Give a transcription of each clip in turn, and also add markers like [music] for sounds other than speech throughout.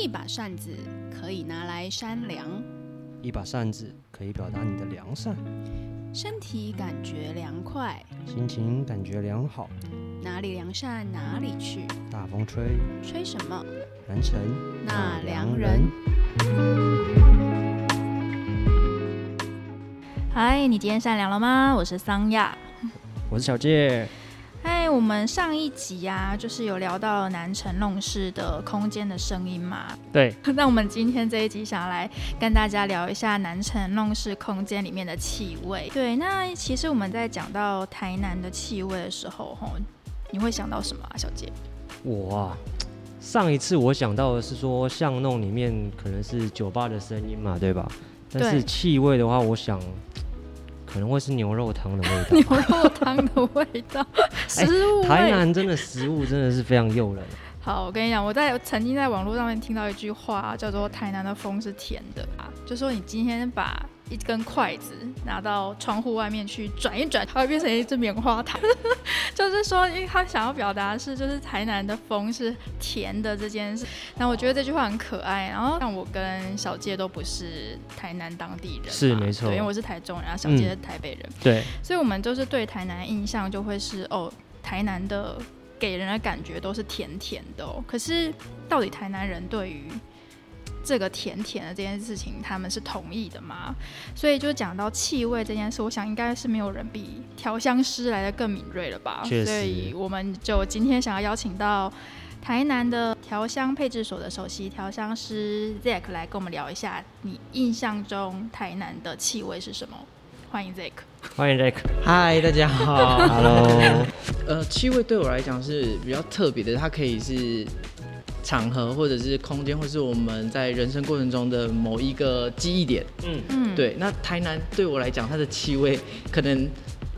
一把扇子可以拿来扇凉，一把扇子可以表达你的良善，身体感觉凉快，心情感觉良好。哪里良善哪里去，大风吹，吹什么？南城那良人。嗨，你今天善良了吗？我是桑亚。我是小介。嗨，我们上一集呀，就是有聊到南城弄室的空间的声音嘛。对。[laughs] 那我们今天这一集想要来跟大家聊一下南城弄室空间里面的气味。对，那其实我们在讲到台南的气味的时候，吼，你会想到什么啊，小杰？我啊，上一次我想到的是说巷弄里面可能是酒吧的声音嘛，对吧？但是气味的话，我想。可能会是牛肉汤的味道，[laughs] 牛肉汤的味道，食物。台南真的食物真的是非常诱人。好，我跟你讲，我在曾经在网络上面听到一句话，叫做“台南的风是甜的”啊，就说你今天把。一根筷子拿到窗户外面去转一转，[laughs] 它会变成一只棉花糖。[laughs] 就是说，因为他想要表达是，就是台南的风是甜的这件事。那我觉得这句话很可爱。然后像我跟小介都不是台南当地人，是没错，因为我是台中人，然后小介是台北人，对，所以我们就是对台南印象就会是哦，台南的给人的感觉都是甜甜的。哦。可是到底台南人对于这个甜甜的这件事情，他们是同意的吗？所以就讲到气味这件事，我想应该是没有人比调香师来的更敏锐了吧。所以我们就今天想要邀请到台南的调香配置所的首席调香师 Zack 来跟我们聊一下，你印象中台南的气味是什么？欢迎 Zack，欢迎 Zack，嗨，大家好，Hello。呃，气味对我来讲是比较特别的，它可以是。场合或者是空间，或是我们在人生过程中的某一个记忆点。嗯嗯，对。那台南对我来讲，它的气味可能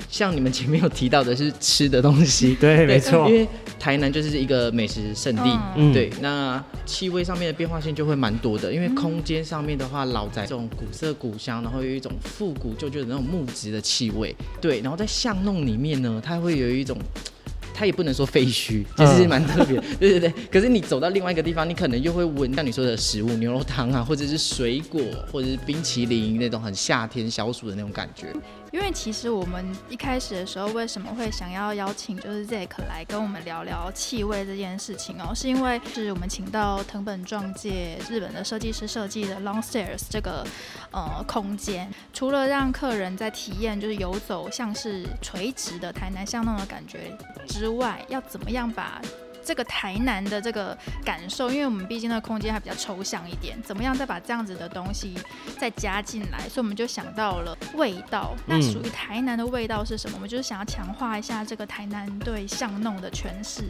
像你们前面有提到的是吃的东西。对，没错。因为台南就是一个美食圣地。对，那气味上面的变化性就会蛮多的。因为空间上面的话，老宅这种古色古香，然后有一种复古旧旧的那种木质的气味。对，然后在巷弄里面呢，它会有一种。[laughs] 它也不能说废墟，[laughs] 其实蛮特别。[laughs] 对对对，可是你走到另外一个地方，你可能又会闻到你说的食物，牛肉汤啊，或者是水果，或者是冰淇淋那种很夏天消暑的那种感觉。因为其实我们一开始的时候为什么会想要邀请就是 Zack 来跟我们聊聊气味这件事情哦，是因为是我们请到藤本壮介日本的设计师设计的 Long Stairs 这个呃空间，除了让客人在体验就是游走像是垂直的台南巷弄的感觉之外，要怎么样把这个台南的这个感受，因为我们毕竟那个空间还比较抽象一点，怎么样再把这样子的东西再加进来？所以我们就想到了味道。那属于台南的味道是什么？我们就是想要强化一下这个台南对巷弄的诠释。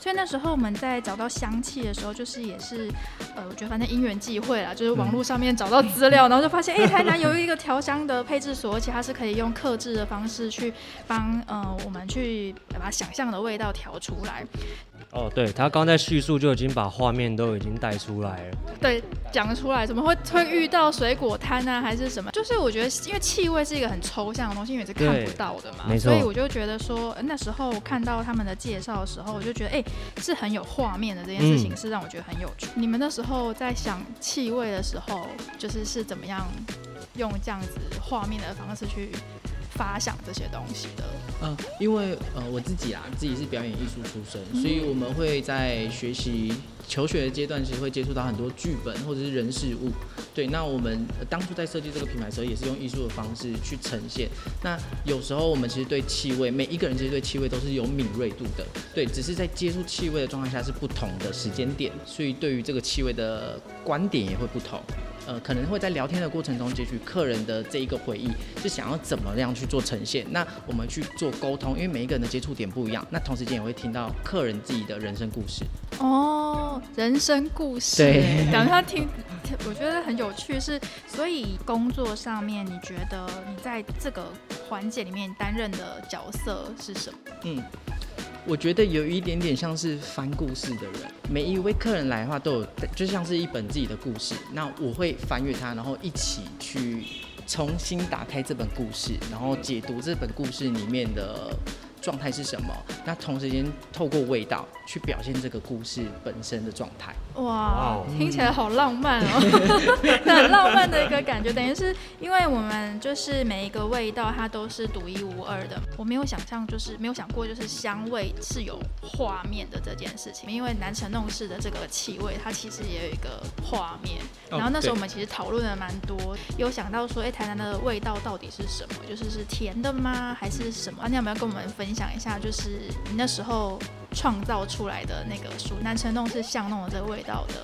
所以那时候我们在找到香气的时候，就是也是呃，我觉得反正因缘际会啦，就是网络上面找到资料，然后就发现哎，台南有一个调香的配置所，而且它是可以用克制的方式去帮呃我们去把想象的味道调出来。哦，对他刚在叙述就已经把画面都已经带出来了。对，讲出来怎么会会遇到水果摊呢？还是什么？就是我觉得，因为气味是一个很抽象的东西，因为是看不到的嘛。没错。所以我就觉得说，那时候看到他们的介绍的时候，我就觉得，哎，是很有画面的这件事情，是让我觉得很有趣。你们那时候在想气味的时候，就是是怎么样用这样子画面的方式去？发想这些东西的，嗯，因为呃我自己啊，自己是表演艺术出身，所以我们会在学习求学的阶段，其实会接触到很多剧本或者是人事物。对，那我们当初在设计这个品牌的时候，也是用艺术的方式去呈现。那有时候我们其实对气味，每一个人其实对气味都是有敏锐度的，对，只是在接触气味的状态下是不同的时间点，所以对于这个气味的观点也会不同。呃，可能会在聊天的过程中截取客人的这一个回忆，是想要怎么样去做呈现。那我们去做沟通，因为每一个人的接触点不一样。那同时间也会听到客人自己的人生故事。哦，人生故事，对，等他听，我觉得很有趣。是，所以工作上面，你觉得你在这个环节里面担任的角色是什么？嗯。我觉得有一点点像是翻故事的人，每一位客人来的话都有，就像是一本自己的故事。那我会翻阅它，然后一起去重新打开这本故事，然后解读这本故事里面的。状态是什么？那同时间透过味道去表现这个故事本身的状态。哇，听起来好浪漫哦，[laughs] [laughs] 很浪漫的一个感觉。等于是因为我们就是每一个味道它都是独一无二的。我没有想象，就是没有想过，就是香味是有画面的这件事情。因为南城弄式的这个气味，它其实也有一个画面。然后那时候我们其实讨论了蛮多，有想到说，哎，台南的味道到底是什么？就是是甜的吗？还是什么？啊你有没有跟我们分享讲一下？就是你那时候。创造出来的那个书，南城弄是巷弄的这个味道的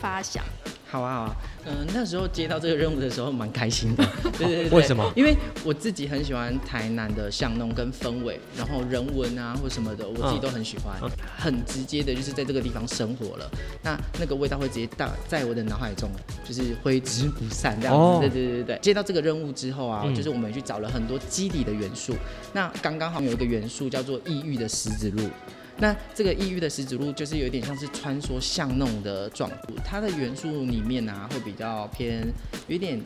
发想。好啊，好啊，嗯，那时候接到这个任务的时候蛮开心的。[laughs] 对对对。为什么？因为我自己很喜欢台南的巷弄跟氛围，然后人文啊或什么的，我自己都很喜欢。很直接的，就是在这个地方生活了，那那个味道会直接到在我的脑海中，就是挥之不散这样子。对对对对对。接到这个任务之后啊，就是我们去找了很多基底的元素。那刚刚好有一个元素叫做异域的十字路。那这个异域的石子路就是有点像是穿梭巷弄的状态，它的元素里面啊会比较偏有一点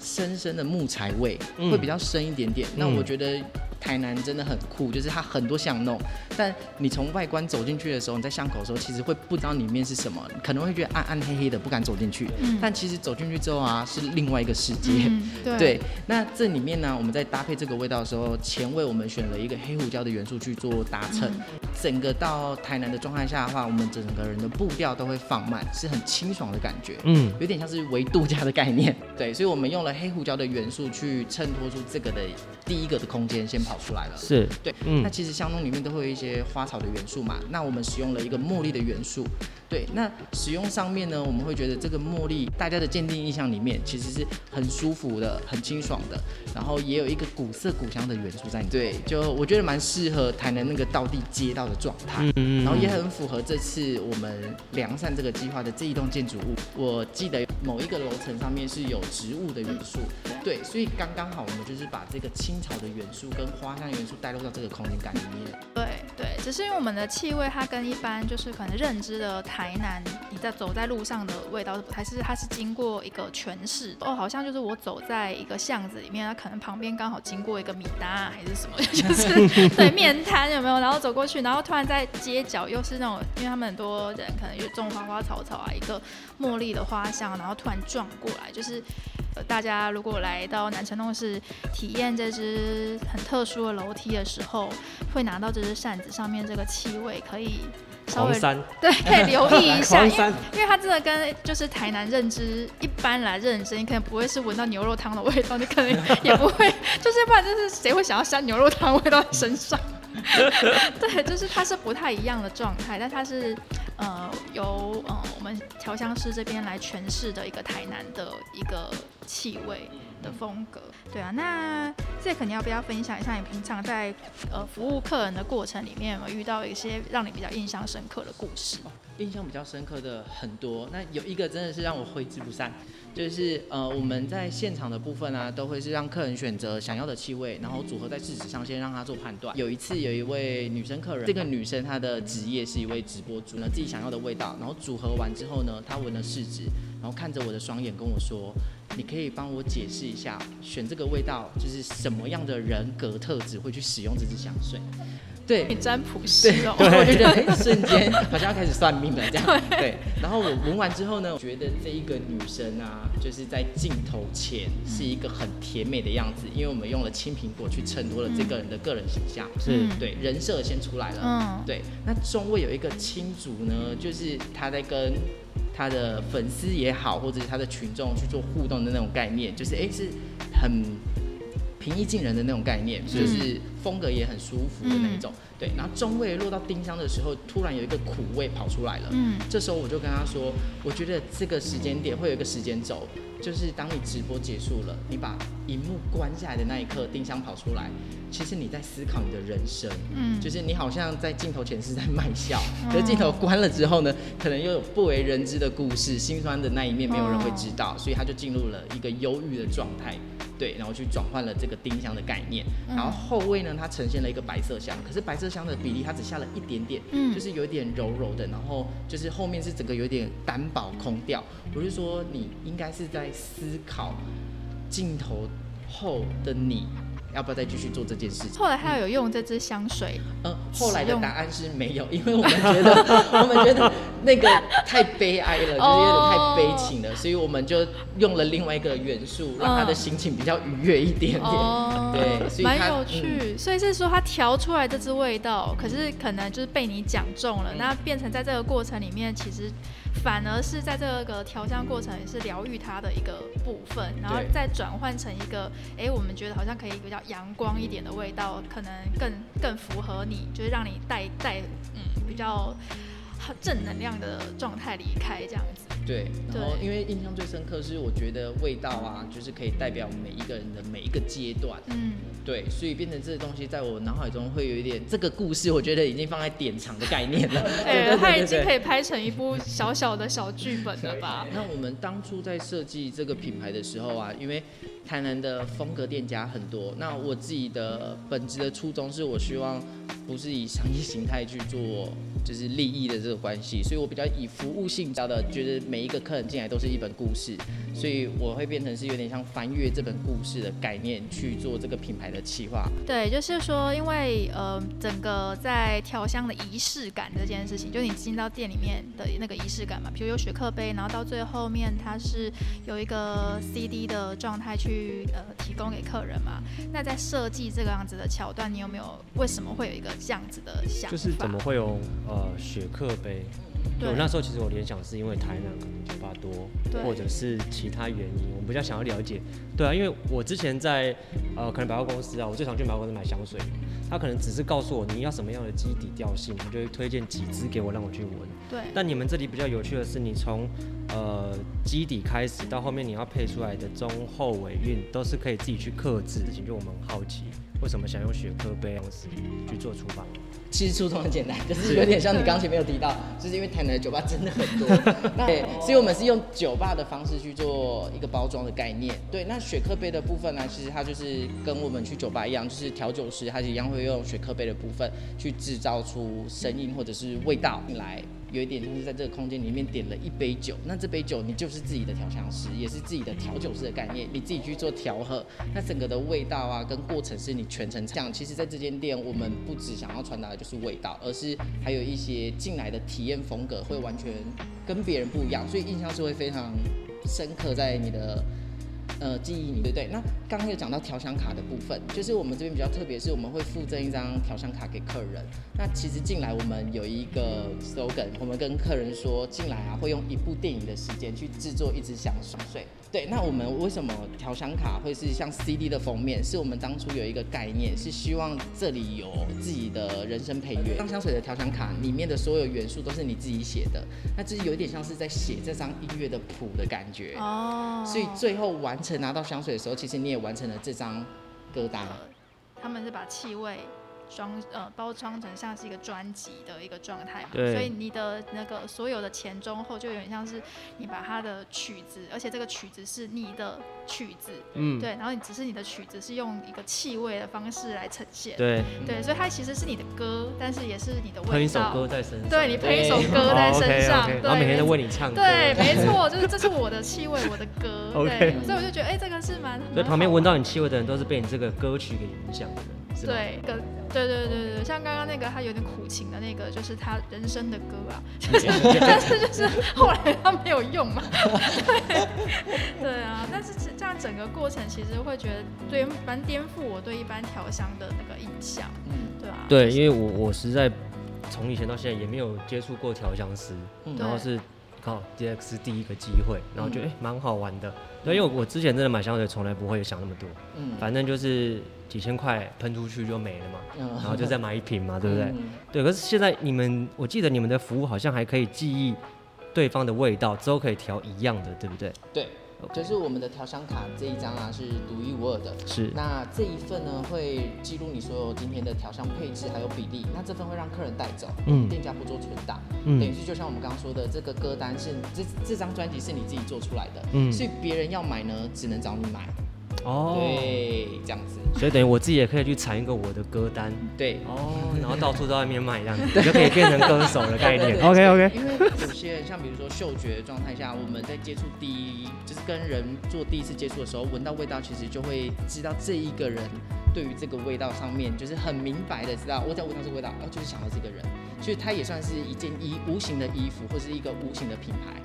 深深的木材味，会比较深一点点。那我觉得。台南真的很酷，就是它很多巷弄，但你从外观走进去的时候，你在巷口的时候，其实会不知道里面是什么，可能会觉得暗暗黑黑的，不敢走进去。嗯。但其实走进去之后啊，是另外一个世界。[laughs] 对。对。那这里面呢，我们在搭配这个味道的时候，前味我们选了一个黑胡椒的元素去做搭衬。整个到台南的状态下的话，我们整个人的步调都会放慢，是很清爽的感觉。嗯。有点像是为度假的概念。对。所以我们用了黑胡椒的元素去衬托出这个的第一个的空间，先跑。出来了，是对，嗯，那其实香浓里面都会有一些花草的元素嘛，那我们使用了一个茉莉的元素，对，那使用上面呢，我们会觉得这个茉莉，大家的鉴定印象里面其实是很舒服的，很清爽的，然后也有一个古色古香的元素在里面，对，就我觉得蛮适合台南那个道地街道的状态，嗯然后也很符合这次我们良善这个计划的这一栋建筑物，我记得某一个楼层上面是有植物的元素，对，所以刚刚好我们就是把这个青草的元素跟花香元素带入到这个空间感里面。对对，只是因为我们的气味它跟一般就是可能认知的台台南你在走在路上的味道是不太是，它是经过一个诠释哦，好像就是我走在一个巷子里面，它可能旁边刚好经过一个米达还是什么，[laughs] 就是对面摊有没有？然后走过去，然后突然在街角又是那种，因为他们很多人可能有种花花草草啊，一个茉莉的花香，然后突然撞过来，就是。大家如果来到南城弄是体验这只很特殊的楼梯的时候，会拿到这只扇子上面这个气味，可以稍微对，[laughs] 可以留意一下，因为因为它真的跟就是台南认知一般来认知，你可能不会是闻到牛肉汤的味道，你可能也不会，[laughs] 就是不然就是谁会想要香牛肉汤味道在身上？[laughs] 对，就是它是不太一样的状态，但它是呃由呃我们调香师这边来诠释的一个台南的一个气味的风格。对啊，那这肯定要不要分享一下你平常在呃服务客人的过程里面有没有遇到一些让你比较印象深刻的故事？印象比较深刻的很多，那有一个真的是让我挥之不散。就是呃，我们在现场的部分啊，都会是让客人选择想要的气味，然后组合在试纸上，先让他做判断。有一次有一位女生客人，这个女生她的职业是一位直播主，那自己想要的味道，然后组合完之后呢，她闻了试纸，然后看着我的双眼跟我说：“你可以帮我解释一下，选这个味道就是什么样的人格特质会去使用这支香水？”对，占卜师哦，对，我就觉得瞬间 [laughs] 好像要开始算命了这样。对，然后我闻完之后呢，我觉得这一个女生啊，就是在镜头前是一个很甜美的样子，因为我们用了青苹果去衬托了这个人的个人形象，是对人设先出来了。嗯，对。那中位有一个青竹呢，就是他在跟他的粉丝也好，或者是他的群众去做互动的那种概念，就是哎是很。平易近人的那种概念，就是风格也很舒服的那一种。对，然后中味落到丁香的时候，突然有一个苦味跑出来了。嗯，这时候我就跟他说，我觉得这个时间点会有一个时间轴，就是当你直播结束了，你把荧幕关下来的那一刻，丁香跑出来，其实你在思考你的人生。嗯，就是你好像在镜头前是在卖笑，可是镜头关了之后呢，可能又有不为人知的故事，心酸的那一面没有人会知道，所以他就进入了一个忧郁的状态。对，然后去转换了这个丁香的概念，然后后味呢，它呈现了一个白色香，可是白色香的比例它只下了一点点，嗯，就是有点柔柔的，然后就是后面是整个有点单薄空调。我是说，你应该是在思考镜头后的你要不要再继续做这件事情。后来他有用这支香水，嗯，后来的答案是没有，因为我们觉得 [laughs] 我们觉得那个太悲哀了，[laughs] 就是有点太悲情了，所以我们就用了另外一个元素，让他的心情比较愉悦一点点。哦，对所以它蛮有趣。所以是说他调出来这支味道，可是可能就是被你讲中了，嗯那变成在这个过程里面，其实反而是在这个调香过程也是疗愈他的一个部分，然后再转换成一个，哎，我们觉得好像可以比较阳光一点的味道，可能更更符合你，就是让你带带嗯比较正能量的状态离开这样子。对，然后因为印象最深刻是，我觉得味道啊，就是可以代表每一个人的每一个阶段。嗯，对，所以变成这个东西在我脑海中会有一点这个故事，我觉得已经放在典藏的概念了。[laughs] [laughs] 哎、对它已经可。以拍成一部小小的小剧本了吧？[laughs] 那我们当初在设计这个品牌的时候啊，因为台南的风格店家很多，那我自己的本质的初衷是我希望不是以商业形态去做就是利益的这个关系，所以我比较以服务性质的，觉得每一个客人进来都是一本故事，所以我会变成是有点像翻阅这本故事的概念去做这个品牌的企划。对，就是说，因为呃，整个在调香的仪式感这件事情，就你进到店里面的那个仪式感嘛，比如有雪克杯，然后到最后面它是有一个 CD 的状态去去呃提供给客人嘛。那在设计这个样子的桥段，你有没有为什么会有一个这样子的想法？就是怎么会有呃雪克杯？对我那时候其实我联想是因为台南可能酒吧多，或者是其他原因，我比较想要了解。对啊，因为我之前在呃可能百货公司啊，我最常去百货公司买香水，他可能只是告诉我你要什么样的基底调性，他就会推荐几支给我让我去闻。对但你们这里比较有趣的是，你从呃基底开始到后面你要配出来的中后尾韵都是可以自己去克制的，就我们很好奇为什么想用雪克杯方式去做出版。其实初衷很简单，[laughs] 就是有点像你刚前面有提到，就是因为台南的酒吧真的很多，[laughs] 那对，所以我们是用酒吧的方式去做一个包装的概念。对，那雪克杯的部分呢，其实它就是跟我们去酒吧一样，就是调酒师他一样会用雪克杯的部分去制造出声音或者是味道来。有一点就是在这个空间里面点了一杯酒，那这杯酒你就是自己的调香师，也是自己的调酒师的概念，你自己去做调和，那整个的味道啊跟过程是你全程这样。其实，在这间店，我们不只想要传达的就是味道，而是还有一些进来的体验风格会完全跟别人不一样，所以印象是会非常深刻在你的。呃，记忆里对不对？那刚刚有讲到调香卡的部分，就是我们这边比较特别，是我们会附赠一张调香卡给客人。那其实进来我们有一个 slogan，我们跟客人说，进来啊会用一部电影的时间去制作一支香水。对，那我们为什么调香卡会是像 CD 的封面？是我们当初有一个概念，是希望这里有自己的人生配乐。当香水的调香卡里面的所有元素都是你自己写的，那这有点像是在写这张音乐的谱的感觉。哦，所以最后完成拿到香水的时候，其实你也完成了这张歌单。他们是把气味装呃包装成像是一个专辑的一个状态嘛，对所以你的那个所有的前中后就有点像是你把它的曲子，而且这个曲子是你的曲子，嗯，对，然后你只是你的曲子是用一个气味的方式来呈现，对，对，所以它其实是你的歌，但是也是你的味道喷一首歌在身上。对你喷一首歌在哦身上对，每天都为你唱歌。对，没错，就是这是我的气味，我的歌 [laughs] 对，所以我就觉得哎、这个是蛮，所以旁边闻到你气味的人都是被你这个歌曲给影响的人，是？对，个对对对对，像刚刚那个他有点苦情的那个，就是他人生的歌啊，就是但是就是后来他没有用嘛，对 [laughs] 对啊，但是这样整个过程其实会觉得对蛮颠覆我对一般调香的那个印象，嗯，对啊，对，就是因为我我实在从以前到现在也没有接触过调香师，嗯。然后是靠 DX 第一个机会，然后觉得嗯哎蛮、好玩的。对，因为我之前真的买香水从来不会想那么多，嗯反正就是几千块喷出去就没了嘛，嗯然后就再买一瓶嘛，[laughs] 对不对？嗯对，可是现在你们，我记得你们的服务好像还可以记忆对方的味道，之后可以调一样的，对不对？对，OK 就是我们的调香卡这一张啊是独一无二的。是，那这一份呢，会记录你所有今天的调香配置还有比例。那这份会让客人带走，嗯店家不做存档。嗯等于嗯是就像我们刚刚说的，这个歌单是这这张专辑是你自己做出来的，嗯所以别人要买呢，只能找你买。哦，对，这样子，所以等于我自己也可以去产一个我的歌单，对。哦，然后到处在外面卖这样子，[laughs] 你就可以变成歌手的概念。OK OK，因为有些人像比如说嗅觉的状态下，我们在接触第一，就是跟人做第一次接触的时候，闻到味道，其实就会知道这一个人对于这个味道上面，就是很明白的知道，我只要闻到这个味道，哦，就是想到这个人，所以它也算是一件衣无形的衣服，或是一个无形的品牌。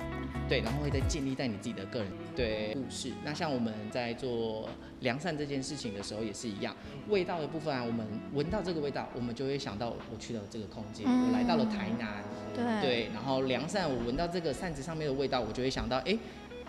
对，然后会再建立在你自己的个人对故事。那像我们在做良善这件事情的时候也是一样，味道的部分啊，我们闻到这个味道，我们就会想到我去了这个空间，我来到了台南，对对，然后良善，我闻到这个扇子上面的味道，我就会想到，哎，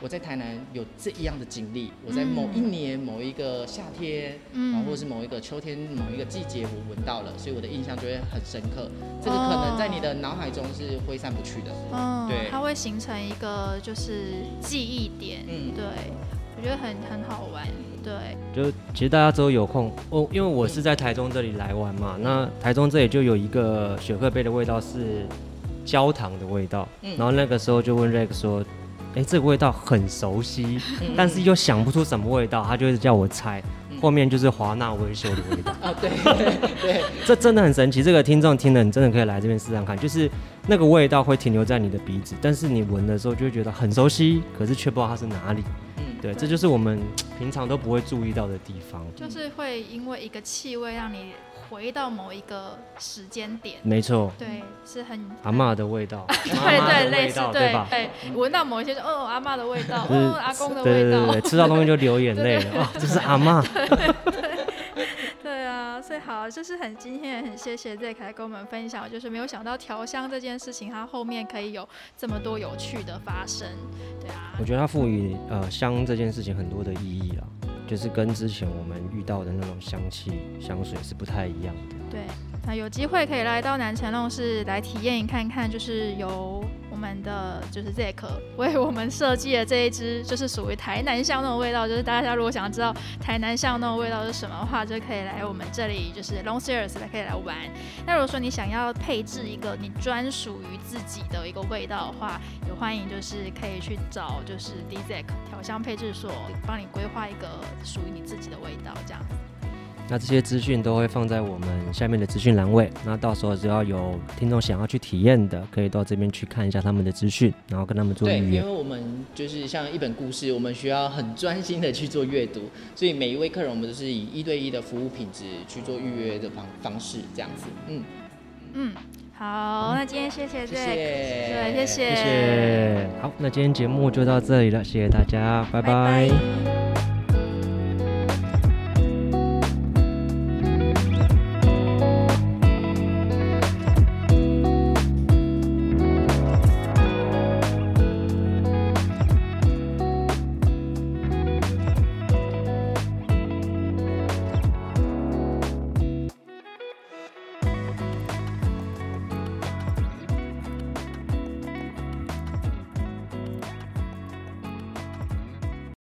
我在台南有这一样的经历，我在某一年某一个夏天，嗯。然后或者是某一个秋天某一个季节，我闻到了，所以我的印象就会很深刻。这个可能在你的脑海中是挥散不去的。嗯，对。它会形成一个就是记忆点，嗯。对，我觉得很很好玩，对，就其实大家都有空哦，因为我是在台中这里来玩嘛，那台中这里就有一个雪克杯的味道是焦糖的味道，嗯。然后那个时候就问 Rex 说，哎，这个味道很熟悉，嗯 [laughs] 但是又想不出什么味道，他就会叫我猜，嗯后面就是华纳维修的味道。[laughs] 啊，对对，这真的很神奇，这个听众听了，你真的可以来这边试试看，就是那个味道会停留在你的鼻子，但是你闻的时候就会觉得很熟悉，可是却不知道它是哪里。嗯，对，这就是我们 [tsk] 平常都不会注意到的地方。就是会因为一个气味让你回到某一个时间点，没错，对，是很阿嬷的味道，[laughs] 对妈妈对类似对吧？对，闻到某一些就哦阿妈的味道，哦阿公的味道。吃到东西就流眼泪了啊！这是阿嬷。[laughs] 对啊，所以好，就是很今天也很谢谢 Zack 来跟我们分享，就是没有想到调香这件事情，它后面可以有这么多有趣的发生，对啊。我，觉得它赋予呃香这件事情很多的意义啦，就是跟之前我们遇到的那种香气香水是不太一样的。对，那有机会可以来到南城弄市来体验一看看，就是由们的就是 Zack 为我们设计的这一支，就是属于台南巷弄的味道。就是大家如果想知道台南巷弄的味道是什么的话，就可以来我们这里，就是 Long Series 来可以来玩。那如果说你想要配置一个你专属于自己的一个味道的话，也欢迎就是可以去找就是 D Zack 调香配置所，帮你规划一个属于你自己的味道，这样。那这些资讯都会放在我们下面的资讯栏位，那到时候只要有听众想要去体验的，可以到这边去看一下他们的资讯，然后跟他们做对，预约因为。我们就是像一本故事，我们需要很专心的去做阅读，所以每一位客人我们都是以一对一的服务品质去做预约的方方式，这样子。嗯，嗯，好，那今天谢谢谢 Zack，谢，对，谢谢，谢谢。好，那今天节目就到这里了，谢谢大家，拜拜拜